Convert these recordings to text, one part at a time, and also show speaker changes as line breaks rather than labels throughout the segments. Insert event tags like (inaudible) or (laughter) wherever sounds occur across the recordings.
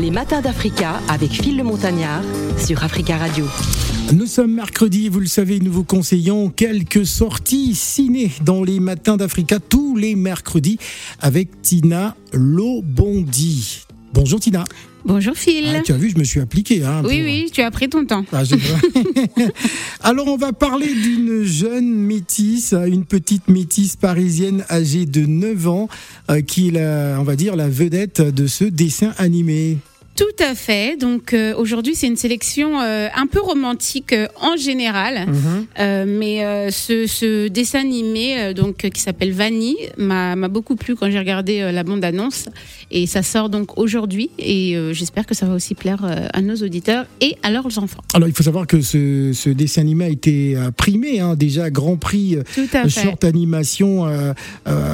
Les matins d'Africa avec Phil le Montagnard sur Africa Radio.
Nous sommes mercredi, vous le savez, nous vous conseillons quelques sorties ciné dans les matins d'Africa tous les mercredis avec Tina Lobondi. Bonjour Tina.
Bonjour Phil.
Ah, tu as vu, je me suis appliqué. Hein,
oui,
pour-
oui, tu as pris ton temps.
Ah, (laughs) Alors, on va parler d'une jeune métisse, euh, une petite métisse parisienne âgée de 9 ans, euh, qui est, la, on va dire, la vedette de ce dessin animé.
Tout à fait. Donc euh, aujourd'hui, c'est une sélection euh, un peu romantique euh, en général,
Mhm.
Mais ce, ce dessin animé donc qui s'appelle Vanille m'a beaucoup plu quand j'ai regardé la bande annonce et ça sort donc aujourd'hui et j'espère que ça va aussi plaire à nos auditeurs et à leurs enfants.
Alors, il faut savoir que ce, ce dessin animé a été primé, hein, déjà Grand Prix short animation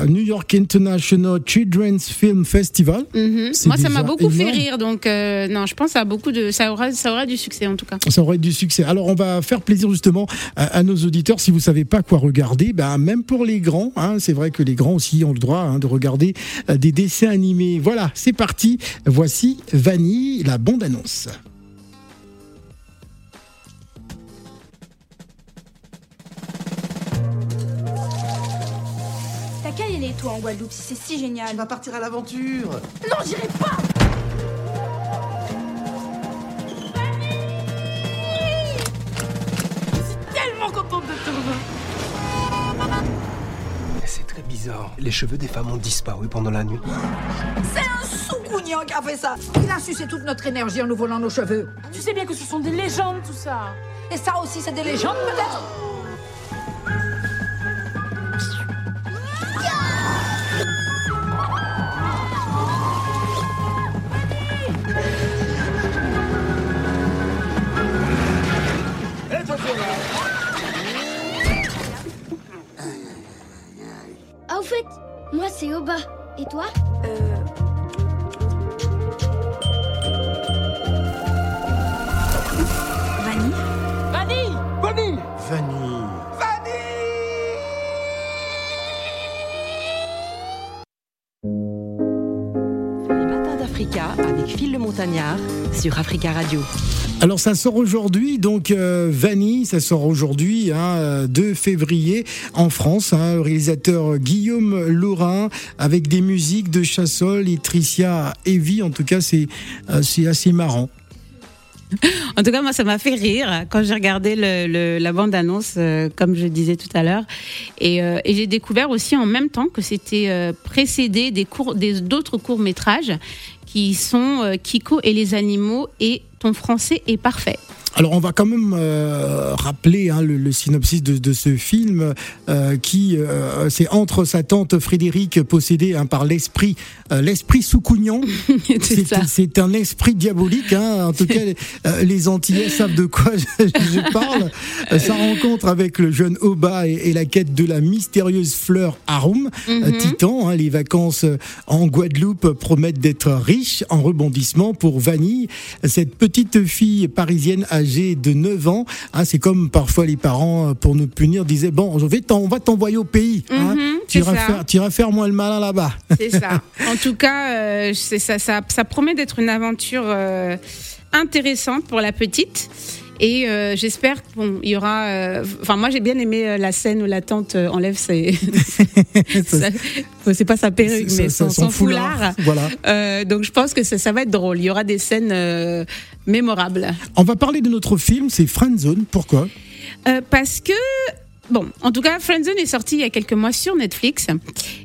New York International Children's Film Festival.
Mhm. Moi, ça m'a beaucoup fait rire, donc euh, non, je pense que ça a beaucoup de, ça aura, ça aura du succès en tout cas.
Ça aurait du succès. Alors, on va faire plaisir justement à, à nos auditeurs. Si vous savez pas quoi regarder, ben, même pour les grands, hein, c'est vrai que les grands aussi ont le droit hein, de regarder euh, des dessins animés. Voilà, c'est parti. Voici Vanille, la bande-annonce.
T'as qu'à y aller, toi, en Guadeloupe, si c'est si génial.
On va partir à l'aventure.
Non, j'irai pas
bizarre. Les cheveux des femmes ont disparu pendant la nuit.
C'est un sous-cougnan qui a fait ça. Il a sucé toute notre énergie en nous volant nos cheveux.
Tu sais bien que ce sont des légendes, tout ça.
Et ça aussi, c'est des légendes, peut-être?
C'est Oba. Et toi
Euh... Vanille Vanille
Vanille.
Les avec Phil le Montagnard sur Africa Radio.
Alors ça sort aujourd'hui, donc euh, Vanille, ça sort aujourd'hui, hein, euh, 2 février en France. Hein, réalisateur Guillaume Laurin avec des musiques de Chassol et Tricia Evie. En tout cas, c'est euh, c'est assez marrant. (laughs)
En tout cas, moi, ça m'a fait rire quand j'ai regardé la bande-annonce, euh, comme je disais tout à l'heure. Et, euh, et j'ai découvert aussi en même temps que c'était euh, précédé des cours, d'autres courts-métrages qui sont Kiko et les animaux et Ton français est parfait.
Alors on va quand même euh, rappeler hein, le, le synopsis de, de ce film euh, qui euh, c'est entre sa tante Frédéric possédée hein, par l'esprit l'esprit Soucougnan. (laughs)
C'est
un esprit diabolique. Hein. En tout cas, les Antillais savent de quoi je, je parle. Sa rencontre avec le jeune Oba et, et la quête de la mystérieuse fleur Arum, euh,
Mhm.
Titan. les vacances en Guadeloupe promettent d'être riches en rebondissements pour Vanille, cette petite fille parisienne âgée de 9 ans. hein. c'est comme parfois les parents, euh, pour nous punir, disaient bon, je vais on va t'envoyer au pays. Hein.
Mhm,
tu iras faire, tu iras faire moins le malin là-bas.
C'est ça. (laughs) En tout cas, euh, ça, ça promet d'être une aventure euh, intéressante pour la petite. Et euh, j'espère qu'il y aura. euh, Enfin, moi, j'ai bien aimé euh, la scène où la tante enlève ses. (laughs) (laughs) c'est pas sa perruque, mais son, foulard.
Voilà.
Euh, donc, je pense que ça, ça va être drôle. Il y aura des scènes mémorables.
On va parler de notre film, c'est Friendzone. Pourquoi?
Parce que. Bon, en tout cas, Friendzone est sorti il y a quelques mois sur Netflix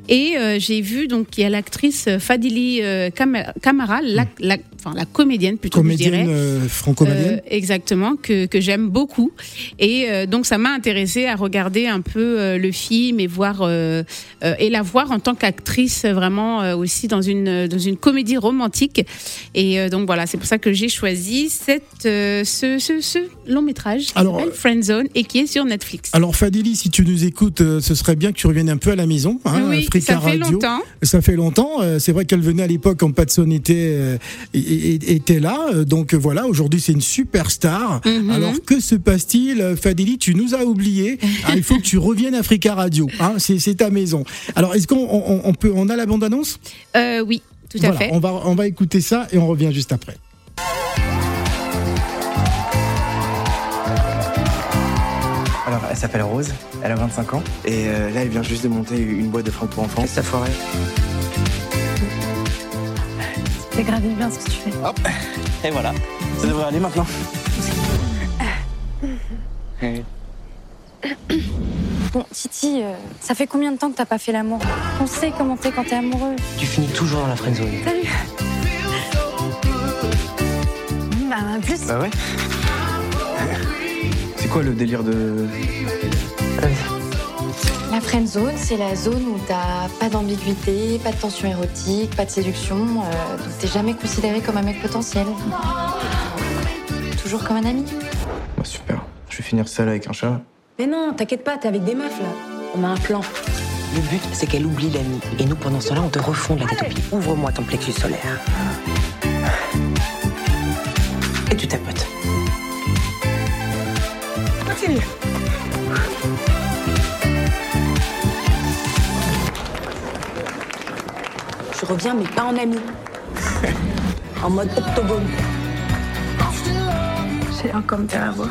et j'ai vu donc il y a l'actrice Fadili Kam- Kamara, la, la- enfin la comédienne plutôt.
Comédienne euh, franco-malienne.
Euh, exactement, que, que j'aime beaucoup. Et euh, donc, ça m'a intéressé à regarder un peu euh, le film et voir et la voir en tant qu'actrice vraiment aussi dans une dans une comédie romantique. Et donc voilà, c'est pour ça que j'ai choisi cette ce, ce, ce long métrage qui s'appelle Friendzone et qui est sur Netflix.
Alors Fadili, si tu nous écoutes, ce serait bien que tu reviennes un peu à la maison. Hein,
oui, ça fait
Radio.
longtemps.
Ça fait longtemps. C'est vrai qu'elle venait à l'époque quand Patson était était là. euh, Donc voilà, aujourd'hui c'est une superstar.
Mhm.
Alors que se passe-t-il, euh, Fadili Tu nous as oubliés. (laughs) Ah, il faut que tu reviennes à Africa Radio. Hein, c'est ta maison. Alors est-ce qu'on on, on peut on a la bande annonce
Euh, oui. Tout à
Voilà,
fait.
On va, on va écouter ça et on revient juste après.
Alors, elle s'appelle Rose, elle a 25 ans, et euh, là, elle vient juste de monter une boîte de fringues pour enfants.
Qu'est-ce que ça ferait
C'est grave bien ce que tu fais.
Hop, et voilà, ça devrait aller maintenant.
Bon, Titi, euh, ça fait combien de temps que t'as pas fait l'amour? On sait comment t'es quand t'es amoureux.
Tu finis toujours dans la friendzone.
Salut Bah, en plus,
Bah ouais. C'est quoi le délire de.
La friend zone, c'est la zone où t'as pas d'ambiguïté, pas de tension érotique, pas de séduction, euh, donc t'es jamais considéré comme un mec potentiel. Toujours comme un ami.
Bah, super, je vais finir seul avec un chat.
Mais non, t'inquiète pas, t'es avec des meufs là. On a un plan.
Le but, c'est qu'elle oublie l'ami. Et nous, pendant ce temps-là, on te refonde la tête. Ouvre-moi ton plexus solaire. Et tu tapotes. Continue.
Je reviens, mais pas en ami. (laughs) en mode octogone. J'ai encore me faire avoir.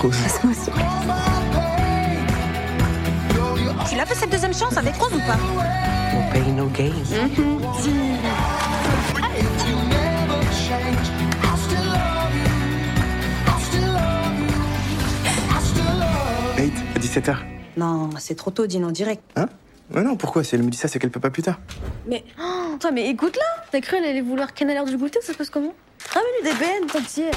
Rose.
Plaît. Tu l'as fait cette deuxième chance avec Rose ou pas
No pain, no gain.
Date à 17h.
Non, c'est trop tôt, dîne en direct.
Hein? Ouais, non, pourquoi? Si elle me dit ça, c'est qu'elle peut pas plus tard.
Mais
Oh, toi, mais écoute-la T'as cru elle allait vouloir qu'elle ait l'air du goûter ou ça se passe comment? Ramène-lui des BN, comme si elle.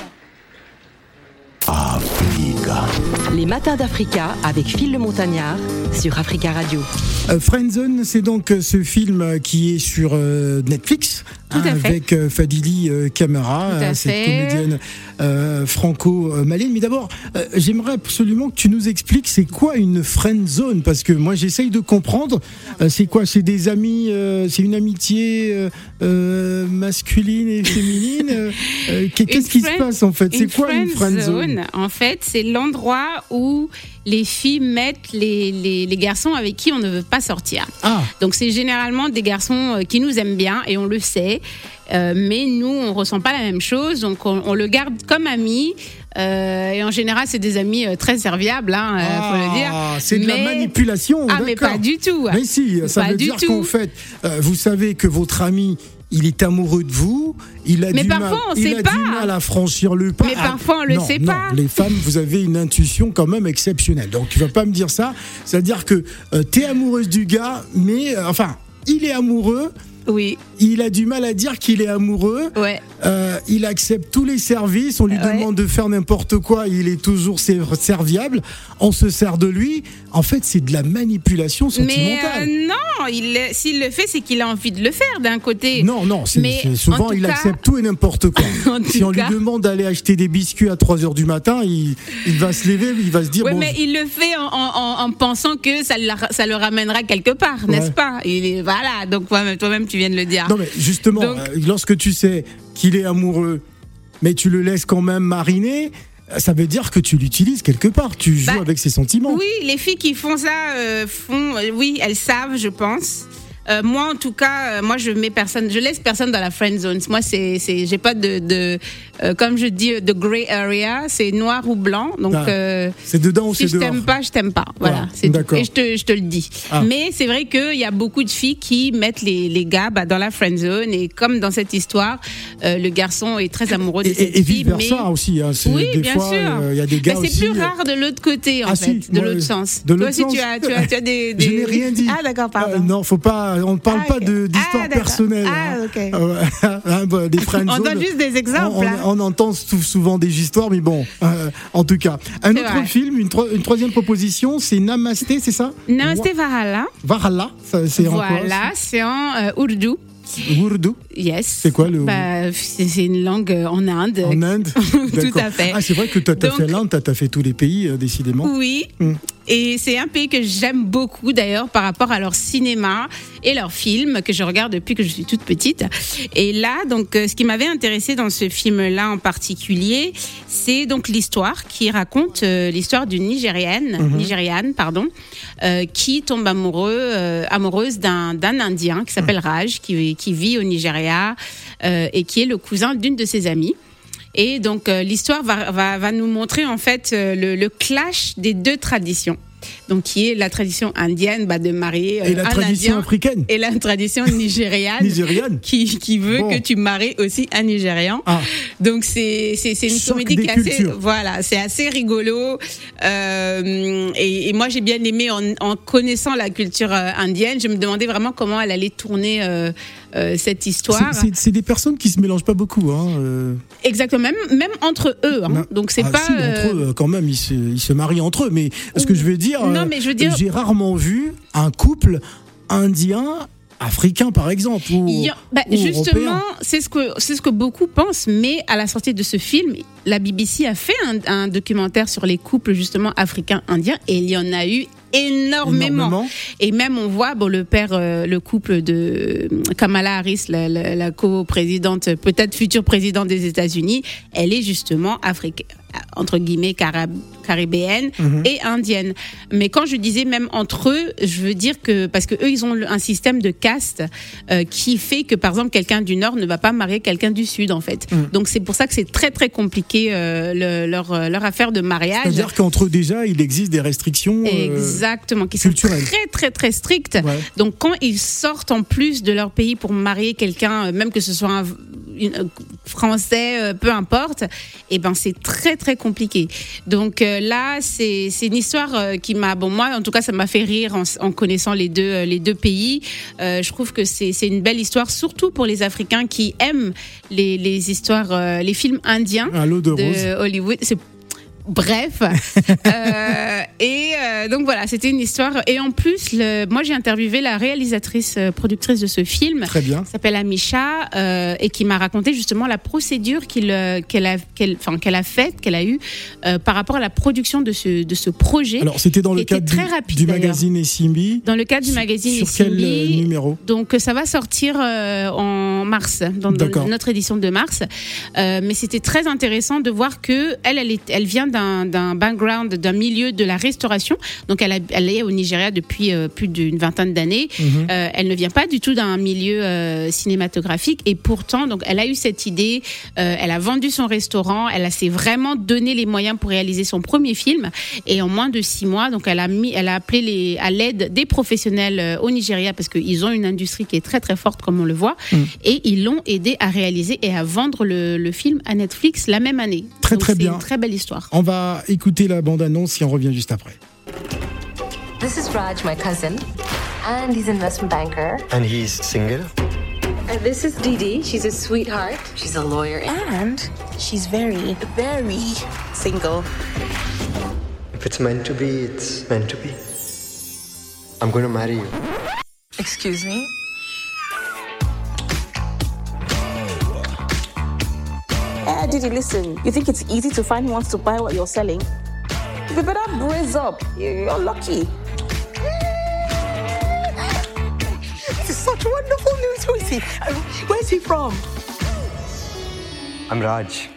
Les matins d'Africa avec Phil le Montagnard sur Africa Radio.
Euh, Friendzone, c'est donc euh, ce film euh, qui est sur euh, Netflix
Tout à fait.
avec Fadili Camara, cette comédienne euh, franco-malienne. Mais d'abord, euh, j'aimerais absolument que tu nous expliques c'est quoi une friendzone parce que moi j'essaye de comprendre. Euh, c'est quoi? C'est des amis, euh, c'est une amitié masculine et féminine. (laughs) Qu'est-ce qui se
friend-
passe en fait? C'est quoi une
friend
friendzone
zone, En fait, c'est l'endroit où les filles mettent les, les, les garçons avec qui on ne veut pas sortir.
Ah,
Donc c'est généralement des garçons qui nous aiment bien et on le sait, Euh, mais nous on ressent pas la même chose, donc on, on le garde comme ami. Euh, et en général, c'est des amis euh, très serviables, hein, euh, faut le dire.
Ah, c'est de la manipulation.
Ah, mais pas du tout.
Mais si, ça
Pas
veut
du
dire
tout.
qu'en fait, euh, vous savez que votre ami, il est amoureux de vous, il a,
Mais
du,
parfois,
mal,
on
il a
pas.
du mal à franchir le pas.
Mais
Ah,
parfois, on le
non,
sait
non,
pas.
Les femmes, vous avez une intuition quand même exceptionnelle. Donc tu vas pas me dire ça. C'est-à-dire que tu es amoureuse du gars, mais euh, enfin, il est amoureux.
Oui,
Il a du mal à dire qu'il est amoureux.
ouais.
Euh, il accepte tous les services. On lui
Ouais.
demande de faire n'importe quoi. Il est toujours ser- serviable. On se sert de lui. En fait, c'est de la manipulation
Mais
sentimentale.
euh, non, s'il le fait, c'est qu'il a envie de le faire d'un côté.
Non, non,
Mais
souvent il
cas-
accepte tout et n'importe quoi. (laughs) Si on
cas-
lui demande d'aller acheter des biscuits à 3 heures du matin, il, il va se lever, il va se dire
Oui,
bon,
mais il le fait en, en- en pensant que ça, le ramènera quelque part, n'est-ce pas? Il est, Voilà, donc toi-même, toi-même, tu viens de le dire.
Non, mais justement,
Donc-
euh, lorsque tu sais qu'il est amoureux, mais tu le laisses quand même mariner, euh, ça veut dire que tu l'utilises quelque part. Tu joues
Bah,
avec ses sentiments.
Oui, les filles qui font ça euh, font, euh, oui, elles savent, je pense. Euh, moi, en tout cas, euh, moi, je mets personne, je laisse personne dans la friend zone. Moi, c'est, c'est, j'ai pas de, de euh, comme je dis, de gray area. C'est noir ou blanc. Donc,
Ah,
euh,
C'est dedans ou
si
c'est
je
dehors
t'aime pas, je t'aime pas. Voilà,
Voilà,
c'est
d'accord.
Et je te, je te le dis.
Ah.
Mais c'est vrai qu'il y a beaucoup de filles qui mettent les, les gars bah, dans la friend zone. Et comme dans cette histoire, le garçon est très amoureux de
Et,
cette
et, et
fille.
vice versa
mais...
aussi. hein. C'est-
Oui,
des
bien
fois,
sûr.
y a des gars
Mais c'est
aussi.
plus rare de l'autre côté, en
Ah,
fait,
si,
de
moi,
l'autre sens.
de
Toi
l'autre
aussi,
sens.
tu as, tu as, tu as des, (laughs) des-
Je n'ai rien dit.
Ah, d'accord, pardon.
Non, faut pas. On ne parle
Ah,
pas
ok.
de- d'histoire
Ah,
personnelle.
Ah,
hein.
ok.
Euh, ouais, (laughs) hein, bah, des
On donne juste des exemples.
On, on-
hein.
on entend sou- souvent des histoires, mais bon, euh, en tout cas. Un
C'est
autre
vrai.
film, une, tro- une troisième proposition, c'est Namasté, c'est ça?
C'est Varala.
Varala, ça, c'est en quoi
Voilà, c'est en euh, ourdou.
Urdu,
Yes.
c'est quoi le
Bah, c'est une langue euh, en Inde.
En Inde (laughs)
Tout à fait.
Ah, c'est vrai que toi, tu as fait l'Inde, tu as fait tous les pays, euh, décidément.
Oui.
Hmm.
Et c'est un pays que j'aime beaucoup d'ailleurs par rapport à leur cinéma et leurs films que je regarde depuis que je suis toute petite. Et là, donc, euh, ce qui m'avait intéressé dans ce film-là en particulier, c'est donc l'histoire qui raconte euh, l'histoire d'une Nigérienne,
Mhm.
Nigériane, pardon, euh, qui tombe amoureux, euh, amoureuse d'un d'un Indien qui s'appelle Raj, qui, qui vit au Nigeria et qui est le cousin d'une de ses amies. Et donc euh, l'histoire va, va, va nous montrer en fait euh, le, le clash des deux traditions. Donc qui est la tradition indienne bah, de marier euh,
Et la
un
tradition
Indien
africaine
et la tradition nigériane
Nigériane
qui, qui veut
Bon.
que tu maries aussi un Nigérian.
Ah,
Donc c'est c'est une
Choc
comédie qui est assez voilà c'est assez rigolo Euh, et, et moi j'ai bien aimé en, en connaissant la culture euh, indienne je me demandais vraiment comment elle allait tourner euh, euh, cette histoire
c'est- des personnes qui se mélangent pas beaucoup. Hein, euh.
exactement même même entre eux hein. Donc c'est
Ah,
pas
si, entre
euh,
eux, quand même, ils se, ils se marient entre eux. Mais ce que je veux dire, j'ai rarement vu un couple indien africain, par exemple. Ou,
a- bah,
ou
justement, c'est ce que c'est ce que beaucoup pensent, mais à la sortie de ce film, la BBC a fait un, un documentaire sur les couples justement africains-indiens et il y en a eu énormément.
Énormément.
Et même on voit bon le père, euh, le couple de euh, Kamala Harris, la, la- la co-présidente, peut-être future présidente des États-Unis, elle est justement africaine entre guillemets carab- caribéenne
Mhm.
et indienne. Mais quand je disais même entre eux, je veux dire que parce que eux ils ont un système de caste euh, qui fait que par exemple quelqu'un du nord ne va pas marier quelqu'un du sud en fait.
Mhm.
Donc c'est pour ça que c'est très très compliqué euh, le- leur euh, leur affaire de mariage.
C'est-à-dire qu'entre eux, déjà, il existe des restrictions. euh,
Exactement, qui sont
culturelles.
très très très strictes.
Ouais.
Donc quand ils sortent en plus de leur pays pour marier quelqu'un, euh, même que ce soit un une- euh, français, euh, peu importe, et ben c'est très très compliqué. Donc euh, là, c'est une histoire qui m'a, bon moi en tout cas, ça m'a fait rire en, en connaissant les deux les deux pays. Euh, je trouve que c'est une belle histoire, surtout pour les Africains qui aiment les les histoires, les films indiens
Un lot de roses.
de Hollywood. Bref, (laughs) Euh, et euh, donc voilà, c'était une histoire. Et en plus, le, moi j'ai interviewé la réalisatrice, euh, productrice de ce film,
Très bien.
qui s'appelle Amisha, euh, et qui m'a raconté justement la procédure qu'elle a, qu'elle, faite, qu'elle a eue par rapport à la production de ce, de ce projet.
Alors, c'était dans le cadre
très
du,
rapide,
du
d'ailleurs.
magazine Essimbi.
dans le cadre du magazine
Sur quel numéro?
Donc ça va sortir en mars, dans, notre édition de mars. Mais c'était très intéressant de voir que elle, elle, est- elle vient d'un background, d'un milieu de la restauration. Donc elle, a- elle est au Nigeria depuis euh, plus d'une vingtaine d'années.
Mhm.
Euh, elle ne vient pas du tout d'un milieu euh, cinématographique et pourtant, donc, elle a eu cette idée. elle a vendu son restaurant. Elle s'est vraiment donné les moyens pour réaliser son premier film. Et en moins de six mois, donc, elle a mis, elle a appelé les, à l'aide des professionnels au Nigeria parce qu'ils ont une industrie qui est très très forte, comme on le voit.
Mm.
Et ils l'ont aidé à réaliser et à vendre le, le film à Netflix la même année.
Très,
Donc,
très
c'est
bien.
Une très belle histoire.
On va écouter la bande-annonce et on revient juste après.
This is Raj, my cousin, and he's an investment banker.
And he's single?
And this is Dee She's a sweetheart. She's a lawyer, and she's very, very single.
If it's meant to be, it's meant to be. I'm going to marry you.
Excuse me?
Eh, Didi, listen. You think it's easy to find who wants to buy what you're selling? You better brace up. You're lucky.
This is such wonderful news. Who is he? Uh, Where's he from?
I'm Raj.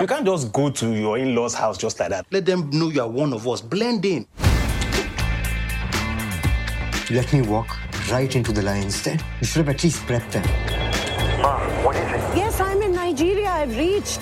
You can't just go to your in law's house just like that.
Let them know you are one of us. Blend in.
Let me walk right into the lion's den. You should have at least prepped them.
Nigeria. I've reached.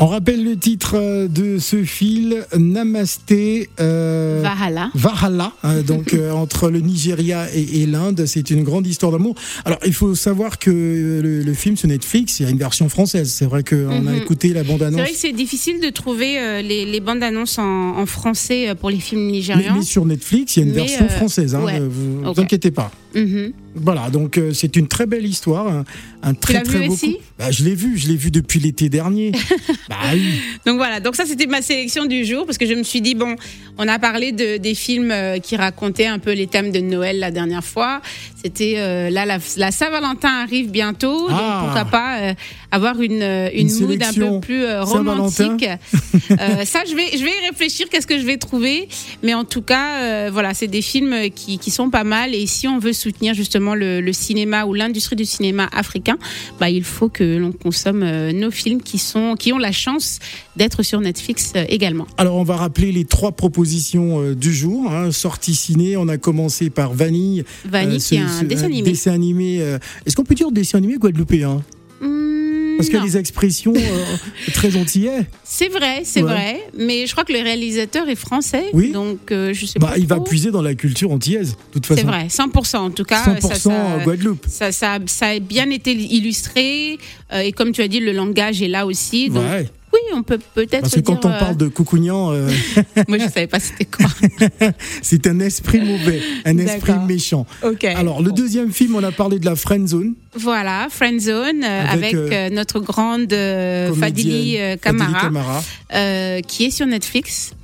On rappelle le titre euh, de ce fil, Namasté euh,
Valhalla.
Valhalla, hein, (laughs) donc euh, entre le Nigeria et, et l'Inde. C'est une grande histoire d'amour. Alors, il faut savoir que le, le film sur Netflix, il y a une version française. C'est vrai qu'on a
Mhm.
écouté la
C'est vrai que c'est difficile de trouver euh, les, les bandes annonces en, en français euh, pour les films
Mais,
nigérians.
mais sur Netflix, il y a une
Mais,
version
euh,
française. Hein,
ouais.
Vous vous inquiétez pas.
Mhm.
Voilà, donc euh, c'est une très belle histoire, un, un très très beau coup. Bah, je l'ai vu, je l'ai vu depuis l'été dernier. (laughs) bah oui.
Donc voilà, donc ça c'était ma sélection du jour parce que je me suis dit bon, on a parlé de, des films euh, qui racontaient un peu les thèmes de Noël la dernière fois. C'était euh, là la, la Saint-Valentin arrive bientôt,
Ah.
donc pourquoi pas euh, avoir une une,
Une
mood un peu plus romantique. (laughs) Ça je vais je vais y réfléchir qu'est-ce que je vais trouver, mais en tout cas voilà c'est des films qui, qui sont pas mal et si on veut soutenir justement le, le cinéma ou l'industrie du cinéma africain, bah il faut que l'on consomme euh, nos films qui sont qui ont la chance d'être sur Netflix euh, également.
Alors on va rappeler les trois propositions euh, du jour. Hein. Sortie ciné, on a commencé par Vanille.
Vanille, qui est un dessin animé.
dessin animé, Est-ce qu'on peut dire dessin animé guadeloupéen? Parce que les expressions euh, (laughs) très antillais.
C'est vrai, c'est
Ouais.
vrai, mais je crois que le réalisateur est français,
Oui.
donc euh, je sais
Bah,
pas.
il va puiser dans la culture antillaise, de toute façon.
C'est vrai, 100% en tout cas.
100%
ça, ça-
Guadeloupe.
Ça, ça, ça a bien été illustré euh, et comme tu as dit, le langage est là aussi. Donc,
Ouais.
Oui, on peut peut-être
Parce que quand
dire,
on parle de coucougnan, euh,
euh, (laughs) Moi, je savais pas c'était quoi. (laughs)
c'est un esprit mauvais, un esprit méchant.
Ok.
Alors, le deuxième film, on a parlé de la Friend Zone.
Voilà, Friendzone euh,
Avec,
avec,
euh,
euh, notre grande euh, Fadili euh, euh, qui est sur Netflix.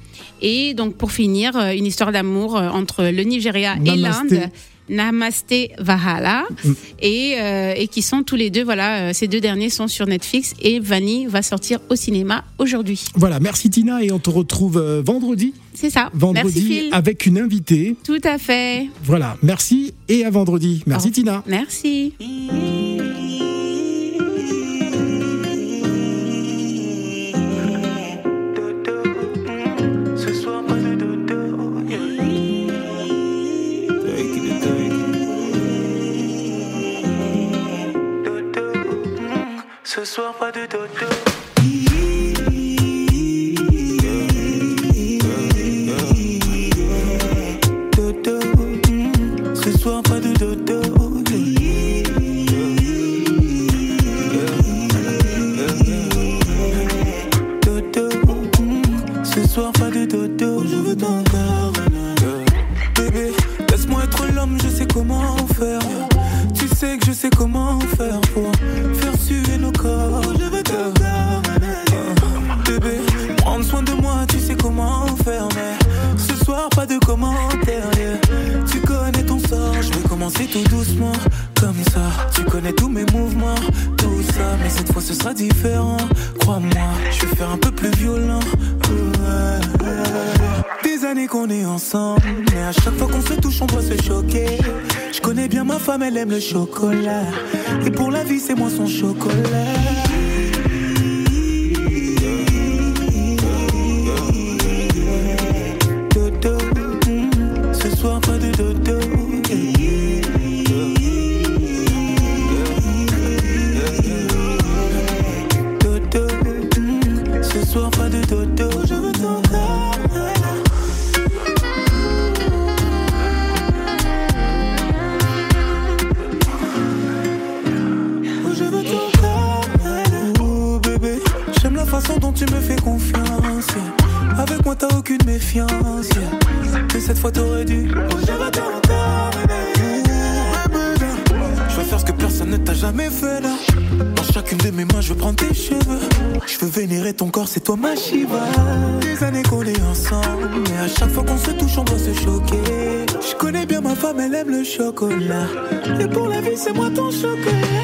Et donc pour finir, euh, une histoire d'amour euh, entre le Nigeria et l'Inde. Namaste Vahala
Mm.
et, euh, et qui sont tous les deux voilà euh, ces deux derniers sont sur Netflix et Vanny va sortir au cinéma aujourd'hui
Voilà, merci Tina et on te retrouve euh, vendredi.
c'est ça
Vendredi
merci
avec une invitée.
tout à fait
Voilà, merci et à vendredi. Merci Tina.
merci
Ce soir, pas qu'on est ensemble, mais à chaque fois qu'on se touche, on doit se choquer. Je connais bien ma femme, elle aime le chocolat. Et pour la vie, c'est moi son chocolat. Façon dont tu me fais confiance. Avec moi t'as aucune méfiance. Mais cette fois t'aurais dû. Je veux faire ce que personne ne t'a jamais fait là. Dans chacune de mes mains, je veux prendre tes cheveux. Je veux vénérer ton corps, c'est toi ma Shiva. Des années qu'on est ensemble, mais à chaque fois qu'on se touche, on doit se choquer. Je connais bien ma femme, elle aime le chocolat. Et pour la vie, c'est moi ton chocolat.